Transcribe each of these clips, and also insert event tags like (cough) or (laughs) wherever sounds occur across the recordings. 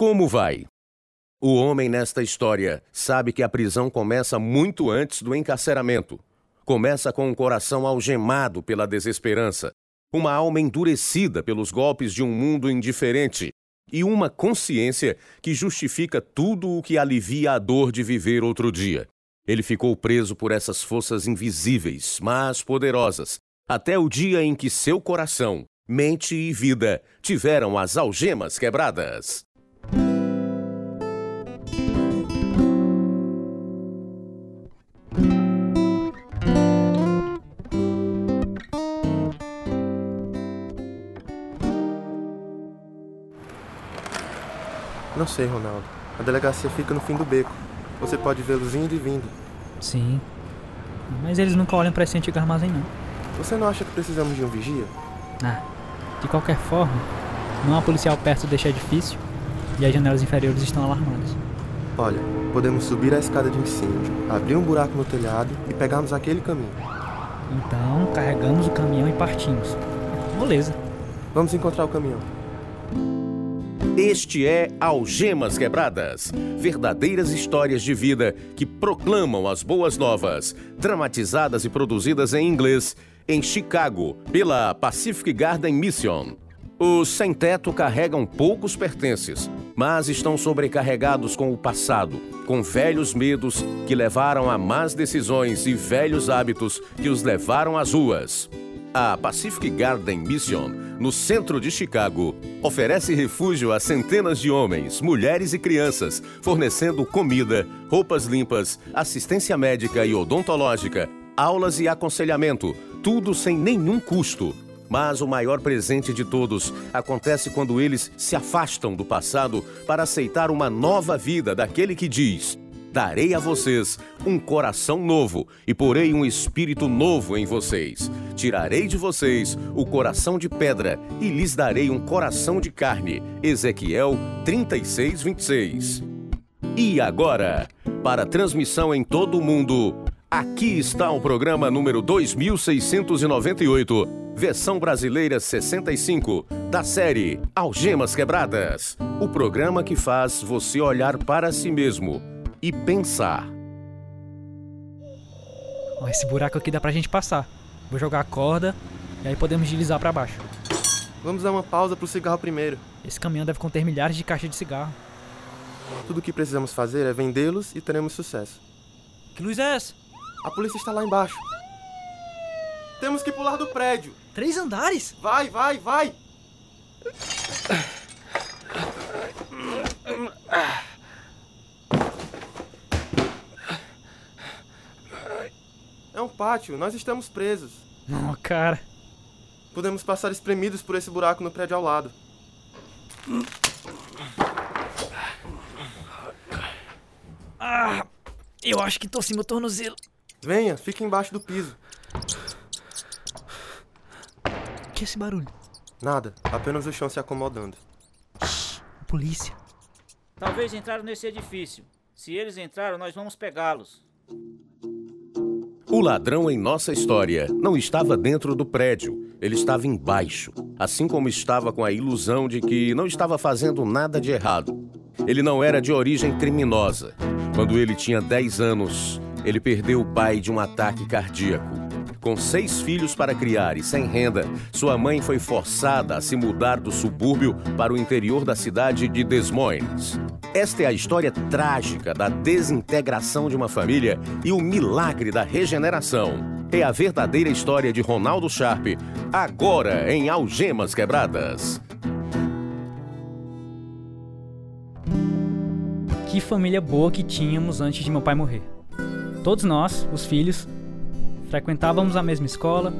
Como vai? O homem nesta história sabe que a prisão começa muito antes do encarceramento. Começa com um coração algemado pela desesperança, uma alma endurecida pelos golpes de um mundo indiferente e uma consciência que justifica tudo o que alivia a dor de viver outro dia. Ele ficou preso por essas forças invisíveis, mas poderosas, até o dia em que seu coração, mente e vida tiveram as algemas quebradas. Não sei, Ronaldo. A delegacia fica no fim do beco. Você pode vê-los indo e vindo. Sim. Mas eles nunca olham para esse antigo armazém, não. Você não acha que precisamos de um vigia? Ah, de qualquer forma, não há policial perto deste edifício e as janelas inferiores estão alarmadas. Olha, podemos subir a escada de incêndio, abrir um buraco no telhado e pegarmos aquele caminho. Então, carregamos o caminhão e partimos. Moleza. Vamos encontrar o caminhão. Este é Algemas Quebradas verdadeiras histórias de vida que proclamam as boas novas, dramatizadas e produzidas em inglês em Chicago pela Pacific Garden Mission. Os sem-teto carregam poucos pertences, mas estão sobrecarregados com o passado, com velhos medos que levaram a más decisões e velhos hábitos que os levaram às ruas. A Pacific Garden Mission, no centro de Chicago, oferece refúgio a centenas de homens, mulheres e crianças, fornecendo comida, roupas limpas, assistência médica e odontológica, aulas e aconselhamento, tudo sem nenhum custo. Mas o maior presente de todos acontece quando eles se afastam do passado para aceitar uma nova vida daquele que diz: Darei a vocês um coração novo e porei um espírito novo em vocês. Tirarei de vocês o coração de pedra e lhes darei um coração de carne. Ezequiel 36, 26. E agora, para transmissão em todo o mundo, aqui está o programa número 2698, versão brasileira 65, da série Algemas Quebradas. O programa que faz você olhar para si mesmo e pensar. Esse buraco aqui dá pra gente passar. Vou jogar a corda e aí podemos deslizar para baixo. Vamos dar uma pausa pro cigarro primeiro. Esse caminhão deve conter milhares de caixas de cigarro. Tudo o que precisamos fazer é vendê-los e teremos sucesso. Que luz é essa? A polícia está lá embaixo. Temos que pular do prédio. Três andares? Vai, vai, vai! Pátio, nós estamos presos. Não, cara. Podemos passar espremidos por esse buraco no prédio ao lado. Ah, eu acho que torci meu tornozelo. Venha, fique embaixo do piso. O que é esse barulho? Nada, apenas o chão se acomodando. Polícia. Talvez entraram nesse edifício. Se eles entraram, nós vamos pegá-los. O ladrão em nossa história não estava dentro do prédio, ele estava embaixo, assim como estava com a ilusão de que não estava fazendo nada de errado. Ele não era de origem criminosa. Quando ele tinha 10 anos, ele perdeu o pai de um ataque cardíaco. Com seis filhos para criar e sem renda, sua mãe foi forçada a se mudar do subúrbio para o interior da cidade de Des Moines. Esta é a história trágica da desintegração de uma família e o milagre da regeneração. É a verdadeira história de Ronaldo Sharp, agora em Algemas Quebradas. Que família boa que tínhamos antes de meu pai morrer. Todos nós, os filhos, frequentávamos a mesma escola,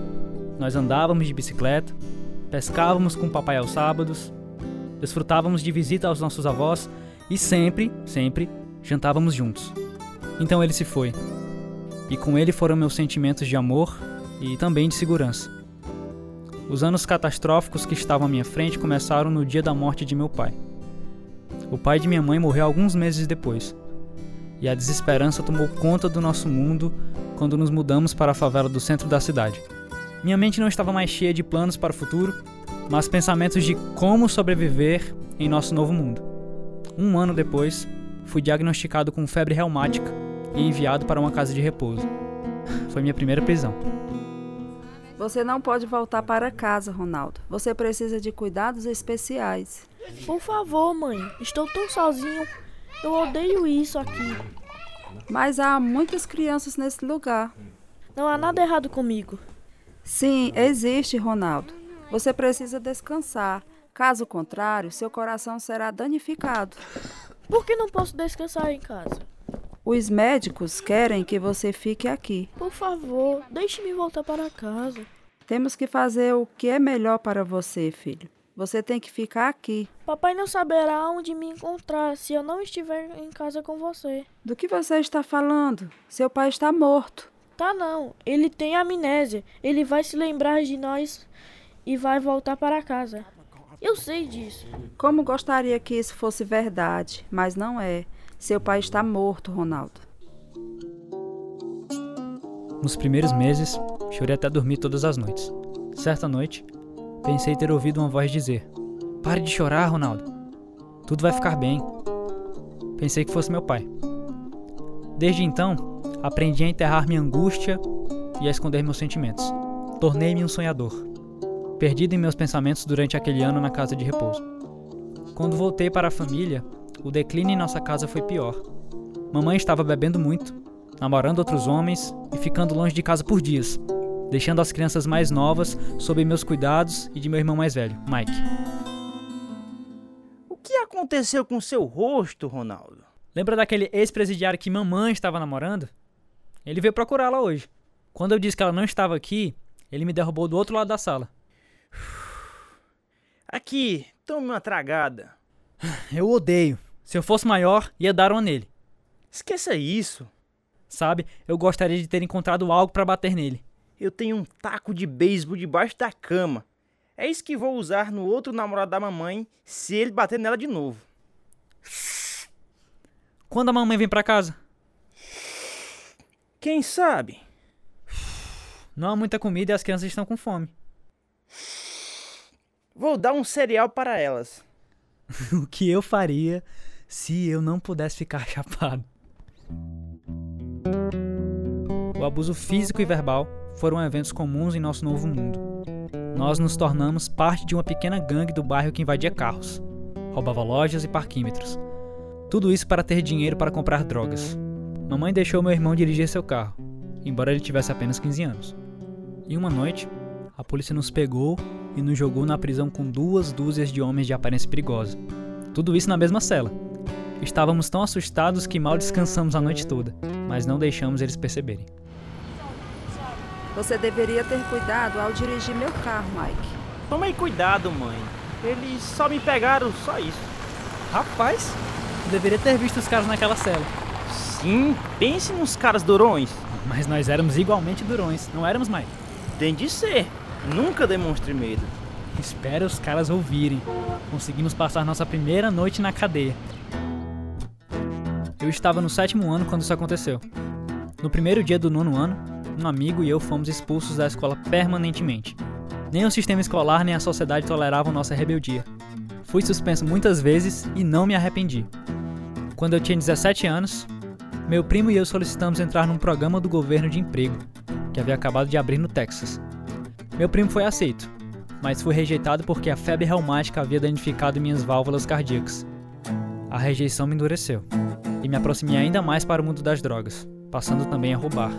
nós andávamos de bicicleta, pescávamos com o papai aos sábados, desfrutávamos de visita aos nossos avós e sempre, sempre jantávamos juntos. Então ele se foi. E com ele foram meus sentimentos de amor e também de segurança. Os anos catastróficos que estavam à minha frente começaram no dia da morte de meu pai. O pai de minha mãe morreu alguns meses depois. E a desesperança tomou conta do nosso mundo quando nos mudamos para a favela do centro da cidade. Minha mente não estava mais cheia de planos para o futuro, mas pensamentos de como sobreviver em nosso novo mundo Um ano depois, fui diagnosticado com febre reumática e enviado para uma casa de repouso. (laughs) Foi minha primeira prisão. Você não pode voltar para casa, Ronaldo. Você precisa de cuidados especiais. Por favor, mãe. Estou tão sozinho. Eu odeio isso aqui. Mas há muitas crianças nesse lugar. Não há nada errado comigo. Sim, existe, Ronaldo. Você precisa descansar. Caso contrário, seu coração será danificado. Por que não posso descansar em casa? Os médicos querem que você fique aqui. Por favor, deixe-me voltar para casa. Temos que fazer o que é melhor para você, filho. Você tem que ficar aqui. Papai não saberá onde me encontrar se eu não estiver em casa com você. Do que você está falando? Seu pai está morto. Tá não, ele tem amnésia. Ele vai se lembrar de nós e vai voltar para casa. Eu sei disso. Como gostaria que isso fosse verdade, mas não é. Seu pai está morto, Ronaldo. Nos primeiros meses, chorei até dormir todas as noites. Certa noite, pensei ter ouvido uma voz dizer: Pare de chorar, Ronaldo. Tudo vai ficar bem. Pensei que fosse meu pai. Desde então, aprendi a enterrar minha angústia e a esconder meus sentimentos. Tornei-me um sonhador, perdido em meus pensamentos durante aquele ano na casa de repouso. Quando voltei para a família, o declínio em nossa casa foi pior. Mamãe estava bebendo muito, namorando outros homens e ficando longe de casa por dias, deixando as crianças mais novas sob meus cuidados e de meu irmão mais velho, Mike. O que aconteceu com seu rosto, Ronaldo? Lembra daquele ex-presidiário que mamãe estava namorando? Ele veio procurá-la hoje. Quando eu disse que ela não estava aqui, ele me derrubou do outro lado da sala. (sighs) Aqui, tome uma tragada. (sighs) Eu odeio. Se eu fosse maior, ia dar uma nele. Esqueça isso. Sabe, eu gostaria de ter encontrado algo para bater nele. Eu tenho um taco de beisebol debaixo da cama. É isso que vou usar no outro namorado da mamãe se ele bater nela de novo. Quando a mamãe vem para casa? Quem sabe? Não há muita comida e as crianças estão com fome. Vou dar um cereal para elas. (laughs) o que eu faria se eu não pudesse ficar (laughs) chapado? O abuso físico e verbal foram eventos comuns em nosso novo mundo. Nós nos tornamos parte de uma pequena gangue do bairro que invadia carros, roubava lojas e parquímetros. Tudo isso para ter dinheiro para comprar drogas. Mamãe deixou meu irmão dirigir seu carro, embora ele tivesse apenas 15 anos. E uma noite, a polícia nos pegou e nos jogou na prisão com duas dúzias de homens de aparência perigosa. Tudo isso na mesma cela. Estávamos tão assustados que mal descansamos a noite toda, mas não deixamos eles perceberem. Você deveria ter cuidado ao dirigir meu carro, Mike. Tomei cuidado, mãe. Eles só me pegaram, só isso. Rapaz, eu deveria ter visto os caras naquela cela. Sim, pense nos caras durões. Mas nós éramos igualmente durões, não éramos, Mike? Tem de ser. Nunca demonstre medo. Espera os caras ouvirem. Conseguimos passar nossa primeira noite na cadeia. Eu estava no sétimo ano quando isso aconteceu. No primeiro dia do nono ano, um amigo e eu fomos expulsos da escola permanentemente. Nem o sistema escolar nem a sociedade toleravam nossa rebeldia. Fui suspenso muitas vezes e não me arrependi. Quando eu tinha 17 anos, meu primo e eu solicitamos entrar num programa do governo de emprego, que havia acabado de abrir no Texas. Meu primo foi aceito, mas foi rejeitado porque a febre reumática havia danificado minhas válvulas cardíacas. A rejeição me endureceu e me aproximei ainda mais para o mundo das drogas, passando também a roubar.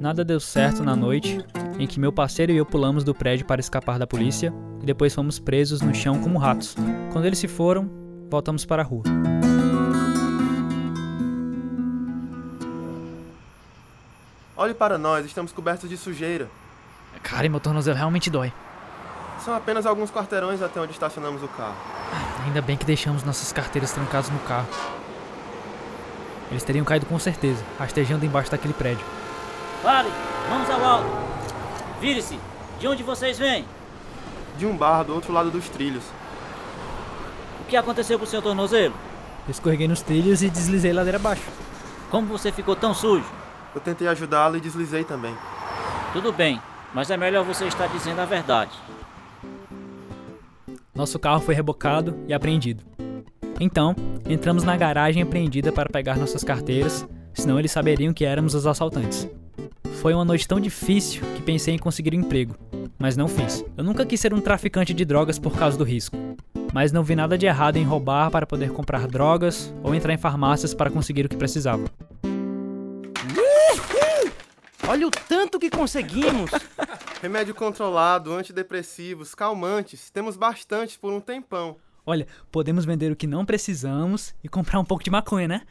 Nada deu certo na noite em que meu parceiro e eu pulamos do prédio para escapar da polícia e depois fomos presos no chão como ratos. Quando eles se foram, voltamos para a rua. Olhe para nós, estamos cobertos de sujeira. Cara, e meu tornozelo realmente dói. São apenas alguns quarteirões até onde estacionamos o carro. Ainda bem que deixamos nossas carteiras trancadas no carro. Eles teriam caído com certeza, rastejando embaixo daquele prédio. Pare! Mãos ao alto! Vire-se! De onde vocês vêm? De um bar do outro lado dos trilhos. O que aconteceu com o seu tornozelo? Eu escorreguei nos trilhos e deslizei ladeira abaixo. Como você ficou tão sujo? Eu tentei ajudá-lo e deslizei também. Tudo bem, mas é melhor você estar dizendo a verdade. Nosso carro foi rebocado e apreendido. Então, entramos na garagem apreendida para pegar nossas carteiras, senão eles saberiam que éramos os assaltantes. Foi uma noite tão difícil que pensei em conseguir um emprego, mas não fiz. Eu nunca quis ser um traficante de drogas por causa do risco, mas não vi nada de errado em roubar para poder comprar drogas ou entrar em farmácias para conseguir o que precisava. Olha o tanto que conseguimos! (laughs) Remédio controlado, antidepressivos, calmantes. Temos bastante por um tempão. Olha, podemos vender o que não precisamos e comprar um pouco de maconha, né?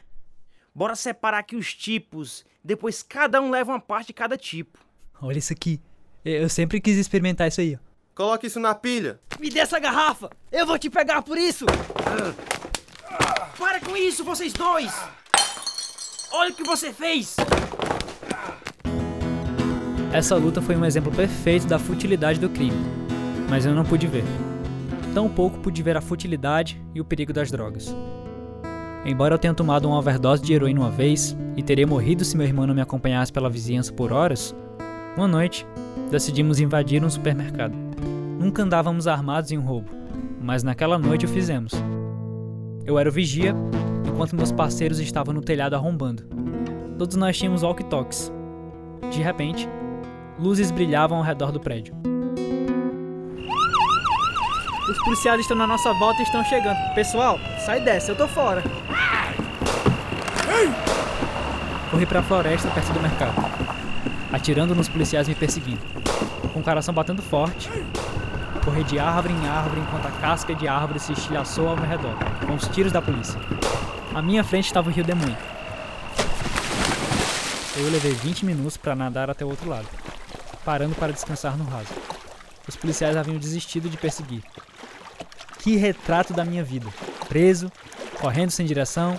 Bora separar aqui os tipos. Depois cada um leva uma parte de cada tipo. Olha isso aqui. Eu sempre quis experimentar isso aí. ó. Coloque isso na pilha. Me dê essa garrafa! Eu vou te pegar por isso! Para com isso, vocês dois! Olha o que você fez! Essa luta foi um exemplo perfeito da futilidade do crime, mas eu não pude ver. Tampouco pude ver a futilidade e o perigo das drogas. Embora eu tenha tomado uma overdose de heroína uma vez e teria morrido se meu irmão não me acompanhasse pela vizinhança por horas, uma noite decidimos invadir um supermercado. Nunca andávamos armados em um roubo, mas naquela noite o fizemos. Eu era o vigia, enquanto meus parceiros estavam no telhado arrombando. Todos nós tínhamos walkie-talkies. De repente, luzes brilhavam ao redor do prédio. Os policiais estão na nossa volta e estão chegando. Pessoal, sai dessa, eu tô fora. Corri para a floresta perto do mercado, atirando nos policiais me perseguindo. Com o coração batendo forte, corri de árvore em árvore enquanto a casca de árvore se estilhaçou ao meu redor, com os tiros da polícia. À minha frente estava o rio Demuin. Eu levei 20 minutos para nadar até o outro lado, parando para descansar no raso. Os policiais haviam desistido de perseguir. Que retrato da minha vida! Preso, correndo sem direção,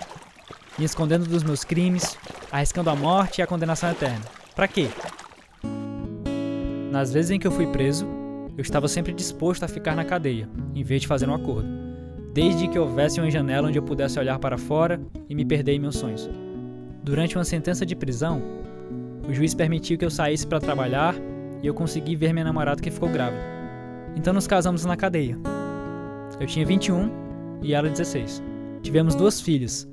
me escondendo dos meus crimes, arriscando a morte e a condenação eterna. Para quê? Nas vezes em que eu fui preso, eu estava sempre disposto a ficar na cadeia, em vez de fazer um acordo, desde que houvesse uma janela onde eu pudesse olhar para fora e me perder em meus sonhos. Durante uma sentença de prisão, o juiz permitiu que eu saísse para trabalhar e eu consegui ver minha namorada que ficou grávida. Então nos casamos na cadeia. Eu tinha 21 e ela 16. Tivemos duas filhas,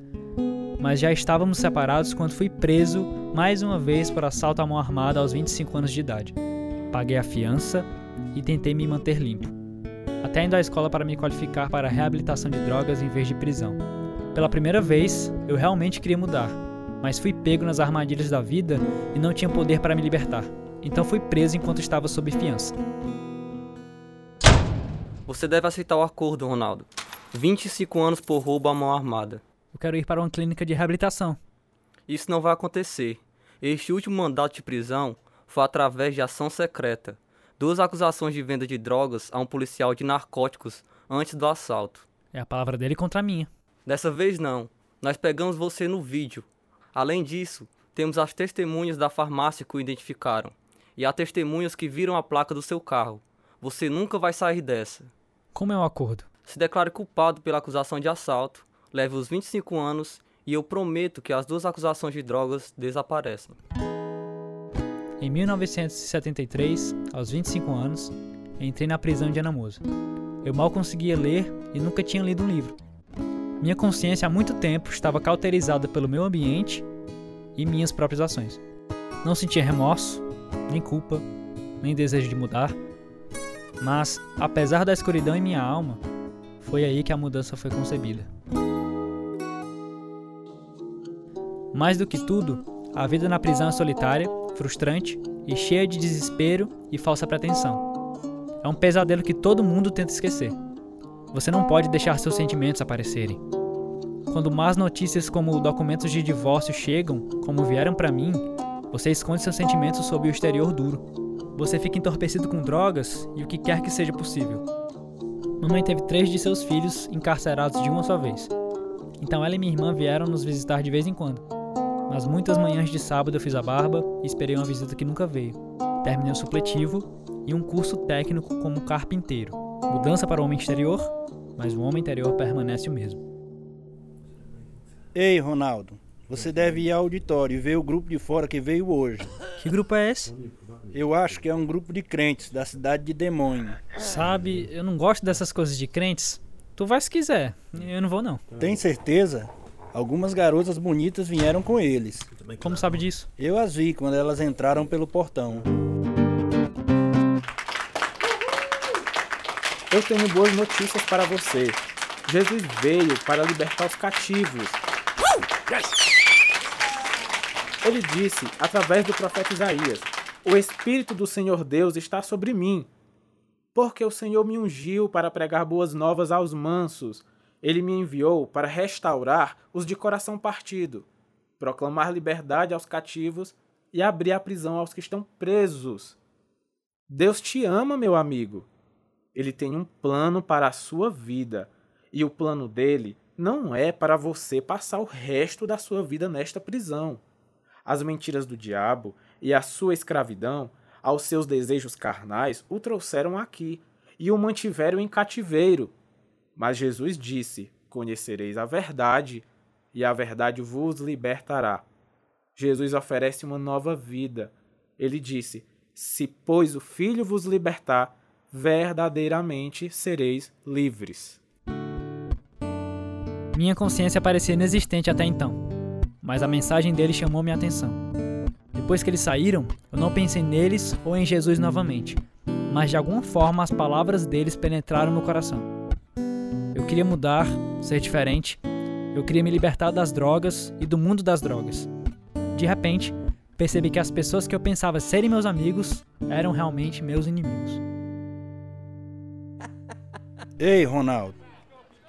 mas já estávamos separados quando fui preso mais uma vez por assalto à mão armada aos 25 anos de idade. Paguei a fiança e tentei me manter limpo, até indo à escola para me qualificar para reabilitação de drogas em vez de prisão. Pela primeira vez, eu realmente queria mudar, mas fui pego nas armadilhas da vida e não tinha poder para me libertar. Então fui preso enquanto estava sob fiança. Você deve aceitar o acordo, Ronaldo. 25 anos por roubo à mão armada. Eu quero ir para uma clínica de reabilitação. Isso não vai acontecer. Este último mandato de prisão foi através de ação secreta. Duas acusações de venda de drogas a um policial de narcóticos antes do assalto. É a palavra dele contra a minha. Dessa vez não. Nós pegamos você no vídeo. Além disso, temos as testemunhas da farmácia que o identificaram. E há testemunhas que viram a placa do seu carro. Você nunca vai sair dessa. Como é o acordo? Se declare culpado pela acusação de assalto, leve os 25 anos e eu prometo que as duas acusações de drogas desaparecem. Em 1973, aos 25 anos, entrei na prisão de Anamosa. Eu mal conseguia ler e nunca tinha lido um livro. Minha consciência há muito tempo estava cauterizada pelo meu ambiente e minhas próprias ações. Não sentia remorso, nem culpa, nem desejo de mudar, mas, apesar da escuridão em minha alma, foi aí que a mudança foi concebida. Mais do que tudo, a vida na prisão é solitária, frustrante e cheia de desespero e falsa pretensão. É um pesadelo que todo mundo tenta esquecer. Você não pode deixar seus sentimentos aparecerem. Quando más notícias como documentos de divórcio chegam, como vieram para mim, você esconde seus sentimentos sob o exterior duro. Você fica entorpecido com drogas e o que quer que seja possível. Mamãe teve três de seus filhos encarcerados de uma só vez. Então ela e minha irmã vieram nos visitar de vez em quando. Mas muitas manhãs de sábado eu fiz a barba e esperei uma visita que nunca veio. Terminei o supletivo e um curso técnico como carpinteiro. Mudança para o homem exterior, mas o homem interior permanece o mesmo. Ei, Ronaldo, você deve ir ao auditório e ver o grupo de fora que veio hoje. Que grupo é esse? Eu acho que é um grupo de crentes da cidade de Demônio. Sabe, eu não gosto dessas coisas de crentes. Tu vai se quiser. Eu não vou, não. Tem certeza? Algumas garotas bonitas vieram com eles. Como sabe disso? Eu as vi quando elas entraram pelo portão. Eu tenho boas notícias para você. Jesus veio para libertar os cativos. Ele disse, através do profeta Isaías: O Espírito do Senhor Deus está sobre mim, porque o Senhor me ungiu para pregar boas novas aos mansos. Ele me enviou para restaurar os de coração partido, proclamar liberdade aos cativos e abrir a prisão aos que estão presos. Deus te ama, meu amigo. Ele tem um plano para a sua vida, e o plano dele não é para você passar o resto da sua vida nesta prisão. As mentiras do diabo e a sua escravidão aos seus desejos carnais o trouxeram aqui e o mantiveram em cativeiro. Mas Jesus disse: Conhecereis a verdade, e a verdade vos libertará. Jesus oferece uma nova vida. Ele disse: Se, pois, o Filho vos libertar, verdadeiramente sereis livres. Minha consciência parecia inexistente até então, mas a mensagem dele chamou minha atenção. Depois que eles saíram, eu não pensei neles ou em Jesus novamente, mas de alguma forma as palavras deles penetraram meu coração. Eu queria mudar, ser diferente, eu queria me libertar das drogas e do mundo das drogas. De repente, percebi que as pessoas que eu pensava serem meus amigos eram realmente meus inimigos. Ei, Ronaldo,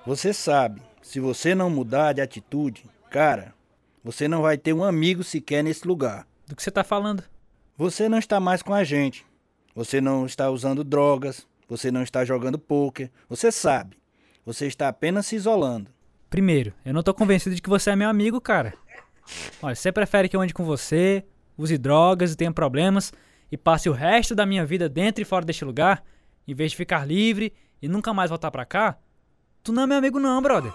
você sabe, se você não mudar de atitude, cara, você não vai ter um amigo sequer nesse lugar. Do que você tá falando? Você não está mais com a gente. Você não está usando drogas. Você não está jogando pôquer. Você sabe. Você está apenas se isolando. Primeiro, eu não tô convencido de que você é meu amigo, cara. Olha, você prefere que eu ande com você, use drogas e tenha problemas e passe o resto da minha vida dentro e fora deste lugar, em vez de ficar livre e nunca mais voltar pra cá? Tu não é meu amigo não, brother.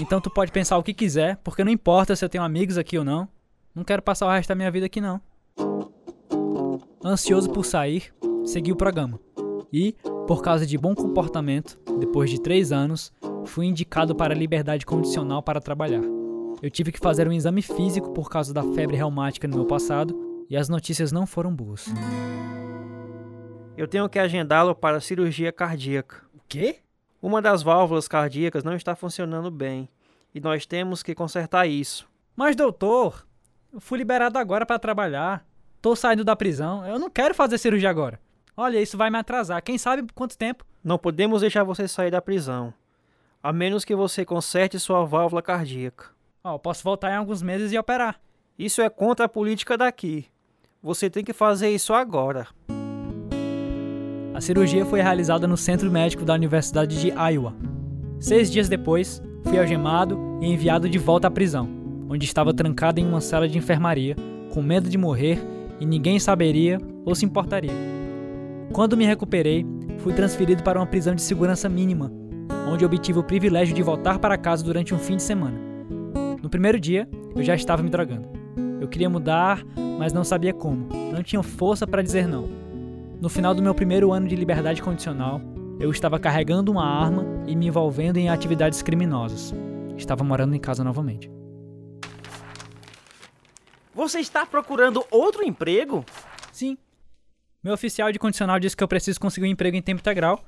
Então tu pode pensar o que quiser, porque não importa se eu tenho amigos aqui ou não. Não quero passar o resto da minha vida aqui não. Ansioso por sair, segui o programa. E, por causa de bom comportamento, depois de três anos, fui indicado para a liberdade condicional para trabalhar. Eu tive que fazer um exame físico por causa da febre reumática no meu passado e as notícias não foram boas. Eu tenho que agendá-lo para cirurgia cardíaca. O quê? Uma das válvulas cardíacas não está funcionando bem e nós temos que consertar isso. Mas, doutor, eu fui liberado agora para trabalhar. Tô saindo da prisão. Eu não quero fazer cirurgia agora. Olha, isso vai me atrasar. Quem sabe quanto tempo? Não podemos deixar você sair da prisão. A menos que você conserte sua válvula cardíaca. Ó, eu posso voltar em alguns meses e operar. Isso é contra a política daqui. Você tem que fazer isso agora. A cirurgia foi realizada no Centro Médico da Universidade de Iowa. Seis dias depois, fui algemado e enviado de volta à prisão, onde estava trancado em uma cela de enfermaria, com medo de morrer e ninguém saberia ou se importaria. Quando me recuperei, fui transferido para uma prisão de segurança mínima, onde obtive o privilégio de voltar para casa durante um fim de semana. No primeiro dia, eu já estava me drogando. Eu queria mudar, mas não sabia como. Não tinha força para dizer não. No final do meu primeiro ano de liberdade condicional, eu estava carregando uma arma e me envolvendo em atividades criminosas. Estava morando em casa novamente. Você está procurando outro emprego? Sim. Meu oficial de condicional disse que eu preciso conseguir um emprego em tempo integral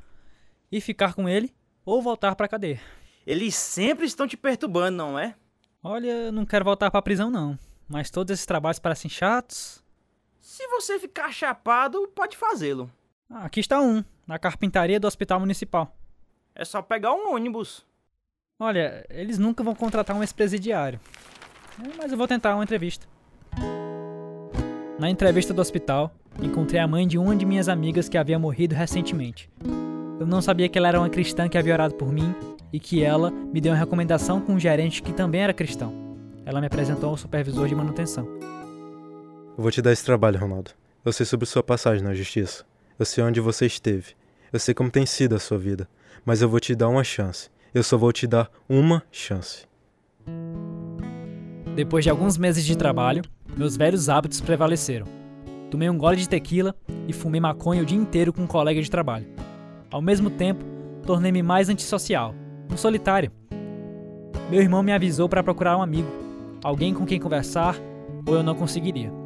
e ficar com ele ou voltar para a cadeia. Eles sempre estão te perturbando, não é? Olha, eu não quero voltar para a prisão não, mas todos esses trabalhos parecem chatos. Se você ficar chapado, pode fazê-lo. Ah, aqui está um, na carpintaria do Hospital Municipal. É só pegar um ônibus. Olha, eles nunca vão contratar um ex-presidiário. É, mas eu vou tentar uma entrevista. Na entrevista do hospital, encontrei a mãe de uma de minhas amigas que havia morrido recentemente. Eu não sabia que ela era uma cristã que havia orado por mim e que ela me deu uma recomendação com um gerente que também era cristão. Ela me apresentou ao supervisor de manutenção. Eu vou te dar esse trabalho, Ronaldo. Eu sei sobre sua passagem na justiça. Eu sei onde você esteve. Eu sei como tem sido a sua vida. Mas eu vou te dar uma chance. Eu só vou te dar uma chance. Depois de alguns meses de trabalho, meus velhos hábitos prevaleceram. Tomei um gole de tequila e fumei maconha o dia inteiro com um colega de trabalho. Ao mesmo tempo, tornei-me mais antissocial, um solitário. Meu irmão me avisou para procurar um amigo, alguém com quem conversar, ou eu não conseguiria.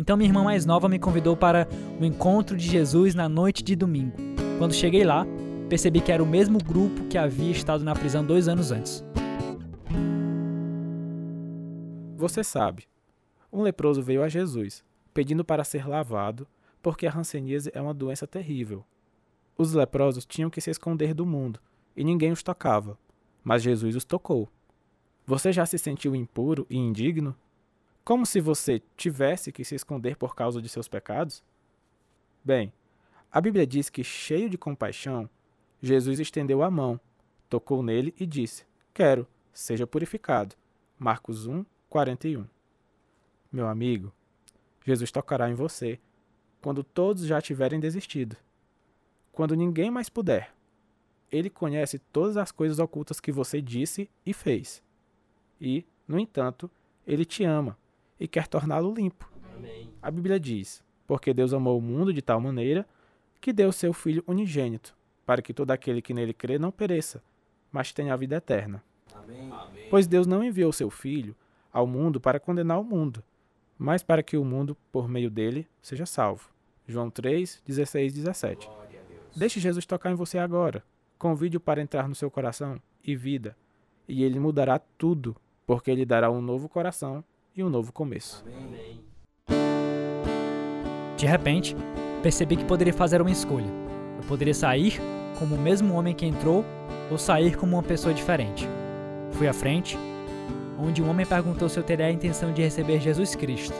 Então minha irmã mais nova me convidou para o encontro de Jesus na noite de domingo. Quando cheguei lá, percebi que era o mesmo grupo que havia estado na prisão dois anos antes. Você sabe, um leproso veio a Jesus, pedindo para ser lavado, porque a hanseníase é uma doença terrível. Os leprosos tinham que se esconder do mundo, e ninguém os tocava, mas Jesus os tocou. Você já se sentiu impuro e indigno? Como se você tivesse que se esconder por causa de seus pecados? Bem, a Bíblia diz que, cheio de compaixão, Jesus estendeu a mão, tocou nele e disse: Quero, seja purificado. Marcos 1, 41. Meu amigo, Jesus tocará em você quando todos já tiverem desistido. Quando ninguém mais puder. Ele conhece todas as coisas ocultas que você disse e fez. E, no entanto, ele te ama e quer torná-lo limpo. Amém. A Bíblia diz: Porque Deus amou o mundo de tal maneira que deu seu Filho unigênito, para que todo aquele que nele crê não pereça, mas tenha a vida eterna. Amém. Pois Deus não enviou seu Filho ao mundo para condenar o mundo, mas para que o mundo, por meio dele, seja salvo. João 3, 16 17. Deixe Jesus tocar em você agora. Convide-o para entrar no seu coração e vida, e ele mudará tudo, porque ele dará um novo coração e um novo começo. Amém. De repente, percebi que poderia fazer uma escolha. Eu poderia sair como o mesmo homem que entrou ou sair como uma pessoa diferente. Fui à frente, onde um homem perguntou se eu teria a intenção de receber Jesus Cristo.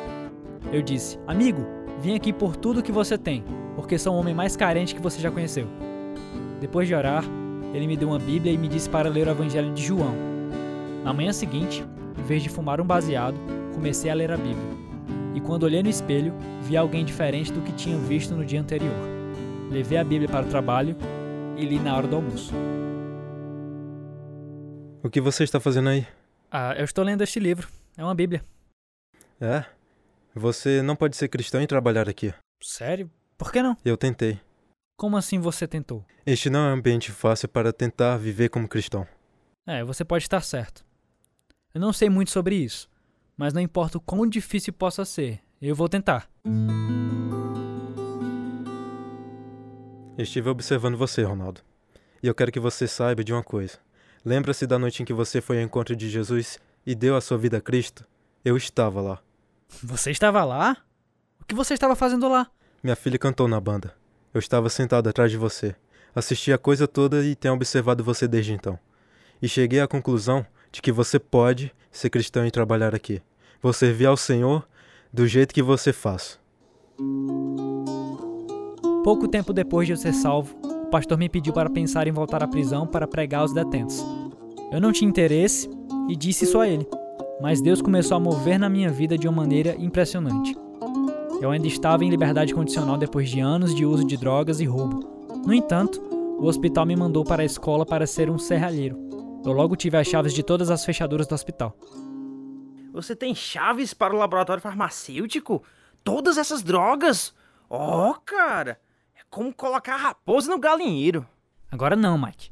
Eu disse: Amigo, vim aqui por tudo que você tem, porque sou o homem mais carente que você já conheceu. Depois de orar, ele me deu uma Bíblia e me disse para ler o Evangelho de João. Na manhã seguinte, em vez de fumar um baseado, comecei a ler a Bíblia. E quando olhei no espelho, vi alguém diferente do que tinha visto no dia anterior. Levei a Bíblia para o trabalho e li na hora do almoço. O que você está fazendo aí? Ah, eu estou lendo este livro. É uma Bíblia. É? Você não pode ser cristão e trabalhar aqui. Sério? Por que não? Eu tentei. Como assim você tentou? Este não é um ambiente fácil para tentar viver como cristão. É, você pode estar certo. Eu não sei muito sobre isso, mas não importa o quão difícil possa ser, eu vou tentar. Estive observando você, Ronaldo. E eu quero que você saiba de uma coisa. Lembra-se da noite em que você foi ao encontro de Jesus e deu a sua vida a Cristo? Eu estava lá. Você estava lá? O que você estava fazendo lá? Minha filha cantou na banda. Eu estava sentado atrás de você. Assisti a coisa toda e tenho observado você desde então. E cheguei à conclusão de que você pode ser cristão e trabalhar aqui. Vou servir ao Senhor do jeito que você faz. Pouco tempo depois de eu ser salvo, o pastor me pediu para pensar em voltar à prisão para pregar aos detentos. Eu não tinha interesse e disse isso a ele, mas Deus começou a mover na minha vida de uma maneira impressionante. Eu ainda estava em liberdade condicional depois de anos de uso de drogas e roubo. No entanto, o hospital me mandou para a escola para ser um serralheiro. Eu logo tive as chaves de todas as fechaduras do hospital. Você tem chaves para o laboratório farmacêutico? Todas essas drogas? Oh, cara! É como colocar a raposa no galinheiro. Agora não, Mike.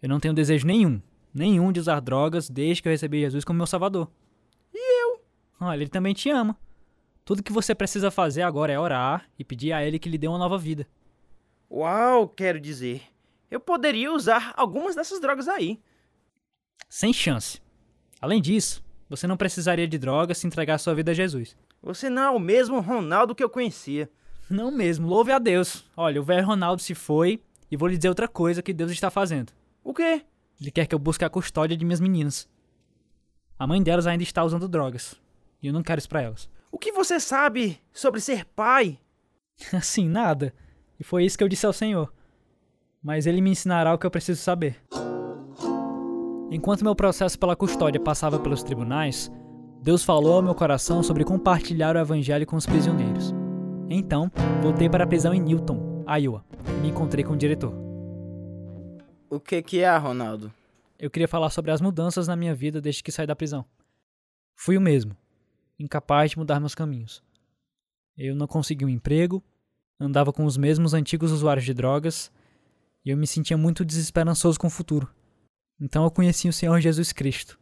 Eu não tenho desejo nenhum, nenhum de usar drogas desde que eu recebi Jesus como meu salvador. E eu? Olha, ele também te ama. Tudo que você precisa fazer agora é orar e pedir a ele que lhe dê uma nova vida. Uau, quero dizer. Eu poderia usar algumas dessas drogas aí. Sem chance. Além disso, você não precisaria de drogas se entregar sua vida a Jesus. Você não é o mesmo Ronaldo que eu conhecia. Não mesmo, louve a Deus. Olha, o velho Ronaldo se foi e vou lhe dizer outra coisa que Deus está fazendo. O quê? Ele quer que eu busque a custódia de minhas meninas. A mãe delas ainda está usando drogas. E eu não quero isso pra elas. O que você sabe sobre ser pai? (laughs) Assim, nada. E foi isso que eu disse ao Senhor. Mas ele me ensinará o que eu preciso saber. Enquanto meu processo pela custódia passava pelos tribunais, Deus falou ao meu coração sobre compartilhar o evangelho com os prisioneiros. Então, voltei para a prisão em Newton, Iowa, e me encontrei com o diretor. O que que é, Ronaldo? Eu queria falar sobre as mudanças na minha vida desde que saí da prisão. Fui o mesmo, incapaz de mudar meus caminhos. Eu não consegui um emprego, andava com os mesmos antigos usuários de drogas E eu me sentia muito desesperançoso com o futuro. Então eu conheci o Senhor Jesus Cristo.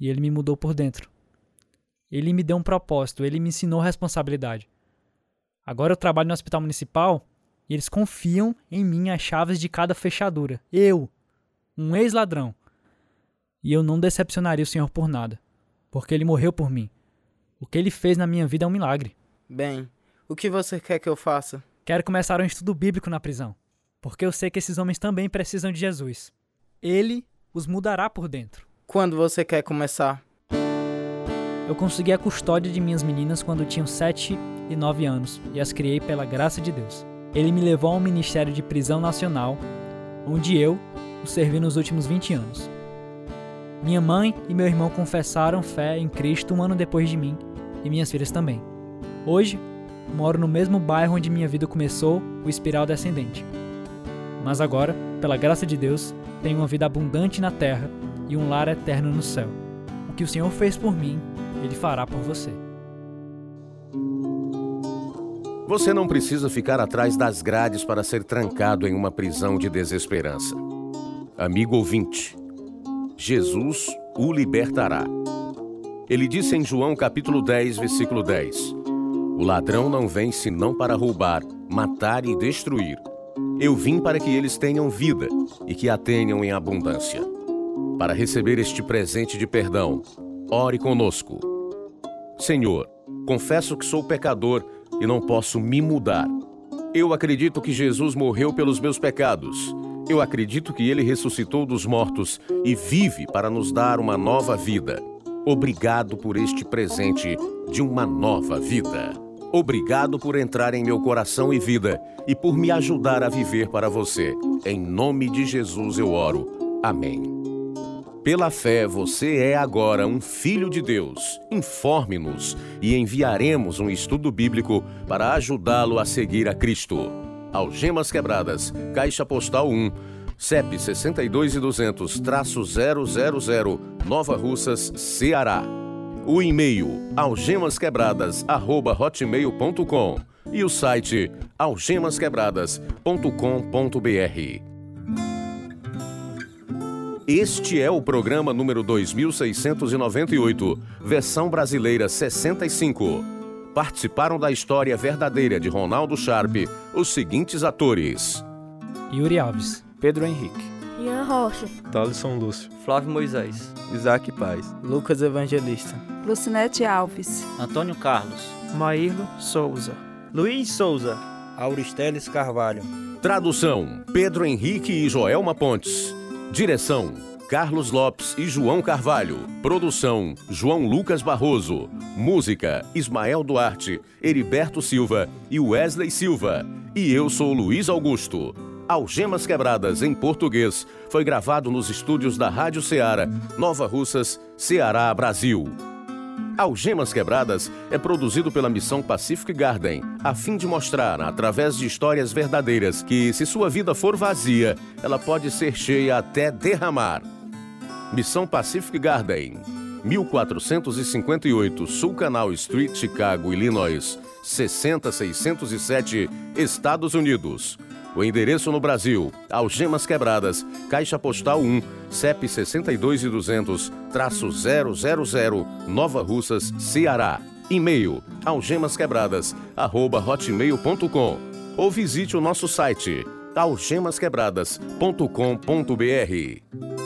E ele me mudou por dentro. Ele me deu um propósito, ele me ensinou responsabilidade. Agora eu trabalho no hospital municipal e eles confiam em mim as chaves de cada fechadura. Eu, um ex-ladrão. E eu não decepcionaria o Senhor por nada, porque ele morreu por mim. O que ele fez na minha vida é um milagre. Bem, o que você quer que eu faça? Quero começar um estudo bíblico na prisão, porque eu sei que esses homens também precisam de Jesus. Ele os mudará por dentro. Quando você quer começar? Eu consegui a custódia de minhas meninas quando tinham 7 e 9 anos e as criei pela graça de Deus. Ele me levou ao Ministério de Prisão Nacional, onde eu o servi nos últimos 20 anos. Minha mãe e meu irmão confessaram fé em Cristo um ano depois de mim e minhas filhas também. Hoje, moro no mesmo bairro onde minha vida começou, o Espiral Descendente. Mas agora, pela graça de Deus, tenho uma vida abundante na terra e um lar eterno no céu. O que o Senhor fez por mim, Ele fará por você. Você não precisa ficar atrás das grades para ser trancado em uma prisão de desesperança. Amigo ouvinte, Jesus o libertará. Ele disse em João capítulo 10, versículo 10: O ladrão não vem senão para roubar, matar e destruir. Eu vim para que eles tenham vida e que a tenham em abundância. Para receber este presente de perdão, ore conosco. Senhor, confesso que sou pecador e não posso me mudar. Eu acredito que Jesus morreu pelos meus pecados. Eu acredito que ele ressuscitou dos mortos e vive para nos dar uma nova vida. Obrigado por este presente de uma nova vida. Obrigado por entrar em meu coração e vida e por me ajudar a viver para você. Em nome de Jesus eu oro. Amém. Pela fé, você é agora um filho de Deus. Informe-nos e enviaremos um estudo bíblico para ajudá-lo a seguir a Cristo. Algemas Quebradas, Caixa Postal 1, CEP 62 e 200 000, Nova Russas, Ceará. O e-mail algemasquebradas@hotmail.com e o site algemasquebradas.com.br. Este é o programa número 2698, versão brasileira 65. Participaram da história verdadeira de Ronaldo Sharp os seguintes atores: Yuri Alves, Pedro Henrique, Rocha, Thalisson Lúcio, Flávio Moisés, Isaac Paz, Lucas Evangelista, Lucinete Alves, Antônio Carlos, Maírlo Souza, Luiz Souza, Auristeles Carvalho. Tradução: Pedro Henrique e Joelma Pontes. Direção: Carlos Lopes e João Carvalho. Produção: João Lucas Barroso. Música: Ismael Duarte, Heriberto Silva e Wesley Silva. E eu sou Luiz Augusto. Algemas Quebradas em português foi gravado nos estúdios da Rádio Ceará, Nova Russas, Ceará, Brasil. Algemas Quebradas é produzido pela Missão Pacific Garden, a fim de mostrar, através de histórias verdadeiras, que se sua vida for vazia, ela pode ser cheia até derramar. Missão Pacific Garden, 1458 Sul Canal Street, Chicago, Illinois, 60607, Estados Unidos. O endereço no Brasil: Algemas Quebradas, Caixa Postal 1, CEP 62 e 200, traço 000, Nova Russas, Ceará. E-mail: algemasquebradas, arroba hotmail.com ou visite o nosso site algemasquebradas.com.br.